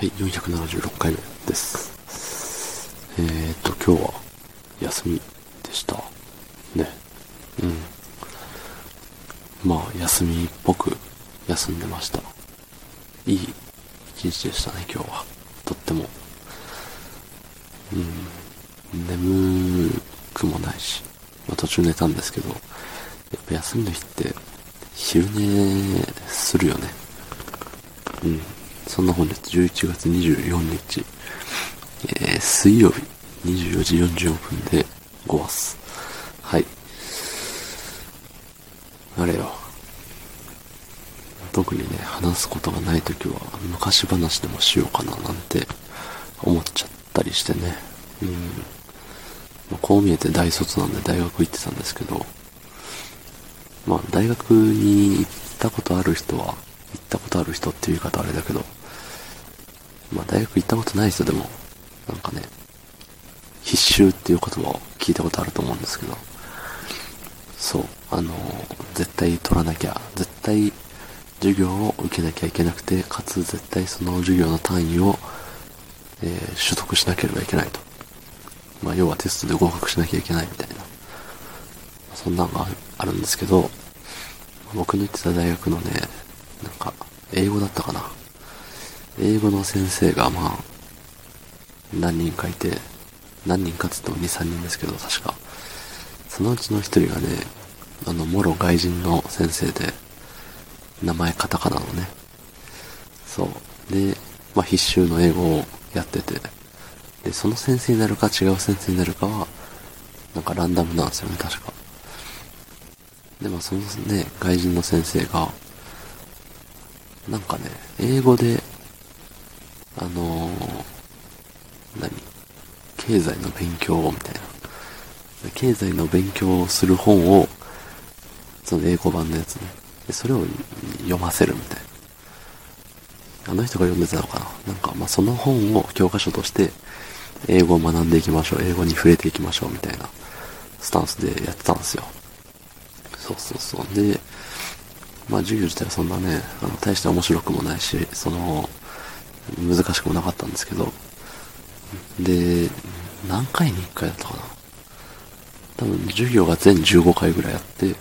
はい、476回目です。えーと、今日は休みでした。ね。うん。まあ、休みっぽく休んでました。いい一日でしたね、今日は。とっても。うん。眠くもないし、まあ、途中寝たんですけど、やっぱ休みの日って昼寝するよね。うん。そんな本日11月24日、えー、水曜日24時44分で5話す。はい。あれよ。特にね、話すことがないときは、昔話でもしようかななんて思っちゃったりしてね。うん。まあ、こう見えて大卒なんで大学行ってたんですけど、まあ大学に行ったことある人は、行ったことある人っていう言い方あれだけど、まあ大学行ったことない人でも、なんかね、必修っていう言葉を聞いたことあると思うんですけど、そう、あの、絶対取らなきゃ、絶対授業を受けなきゃいけなくて、かつ絶対その授業の単位を、えー、取得しなければいけないと。まあ要はテストで合格しなきゃいけないみたいな、そんなのがあるんですけど、僕の行ってた大学のね、なんか、英語だったかな。英語の先生がまあ、何人かいて、何人かつっても2、3人ですけど、確か。そのうちの1人がね、あの、もろ外人の先生で、名前カタカナのね。そう。で、まあ必修の英語をやってて、で、その先生になるか違う先生になるかは、なんかランダムなんですよね、確か。で、まあそのね、外人の先生が、なんかね、英語であのー、何？経済の勉強みたいな。経済の勉強をする本を、その英語版のやつね。でそれを読ませるみたいな。あの人が読んでたのかな？なんか、まあ、その本を教科書として、英語を学んでいきましょう。英語に触れていきましょう。みたいな、スタンスでやってたんですよ。そうそうそう。で、まあ、授業自体はそんなね、あの、大して面白くもないし、その、難しくもなかったんですけど、で、何回に1回だったかな。多分授業が全15回ぐらいあって、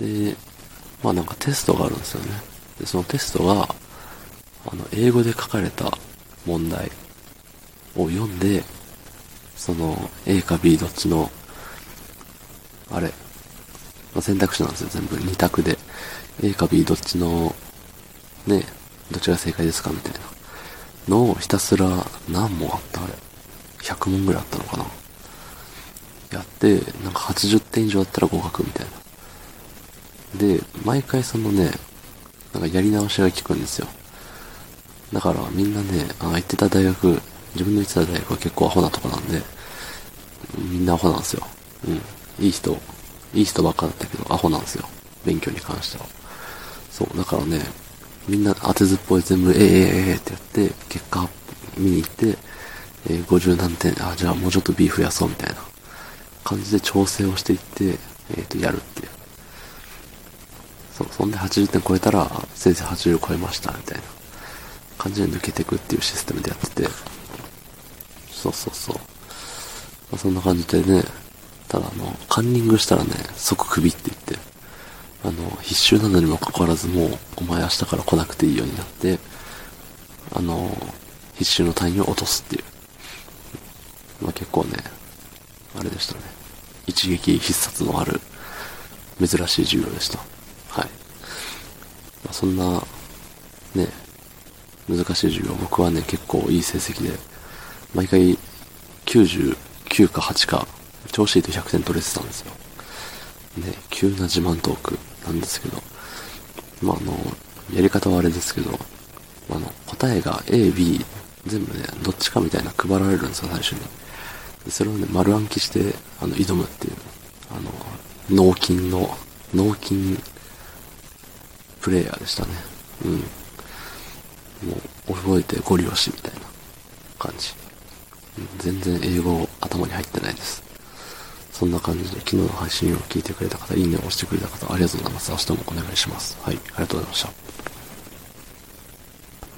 で、まあなんかテストがあるんですよね。で、そのテストが、あの、英語で書かれた問題を読んで、その A か B どっちの、あれ、まあ、選択肢なんですよ、全部。2択で。A か B どっちの、ね、どっちが正解ですかみたいなのをひたすら何問あったあれ ?100 問ぐらいあったのかなやって、なんか80点以上あったら合格みたいな。で、毎回そのね、なんかやり直しが効くんですよ。だからみんなね、あ行ってた大学、自分の行ってた大学は結構アホなとこなんで、みんなアホなんですよ。うん。いい人、いい人ばっかだったけど、アホなんですよ。勉強に関しては。そう、だからね、みんな当てずっぽい全部、ええええってやって、結果見に行って、えー、50何点、あ、じゃあもうちょっと B 増やそうみたいな感じで調整をしていって、えっ、ー、と、やるっていう。そう、そんで80点超えたら、先生80超えました、みたいな感じで抜けていくっていうシステムでやってて、そうそうそう。まあ、そんな感じでね、ただあの、カンニングしたらね、即首って言って、あの、必修なのにもかかわらずもう、お前明日から来なくていいようになって、あの、必修の単位を落とすっていう。まあ結構ね、あれでしたね。一撃必殺のある、珍しい授業でした。はい。まあ、そんな、ね、難しい授業、僕はね、結構いい成績で、毎回99か8か、調子いいと100点取れてたんですよ。ね、急な自慢トークなんですけど、まあ、あの、やり方はあれですけど、あの、答えが A、B、全部ね、どっちかみたいな配られるんですよ、最初に。でそれをね、丸暗記して、あの、挑むっていう、あの、脳筋の、脳筋プレイヤーでしたね。うん。もう、覚えてゴリ押しみたいな感じ。全然英語頭に入ってないです。そんな感じで昨日の配信を聞いてくれた方、いいねを押してくれた方、ありがとうございます。明日もお願いします。はい、ありがとうございました。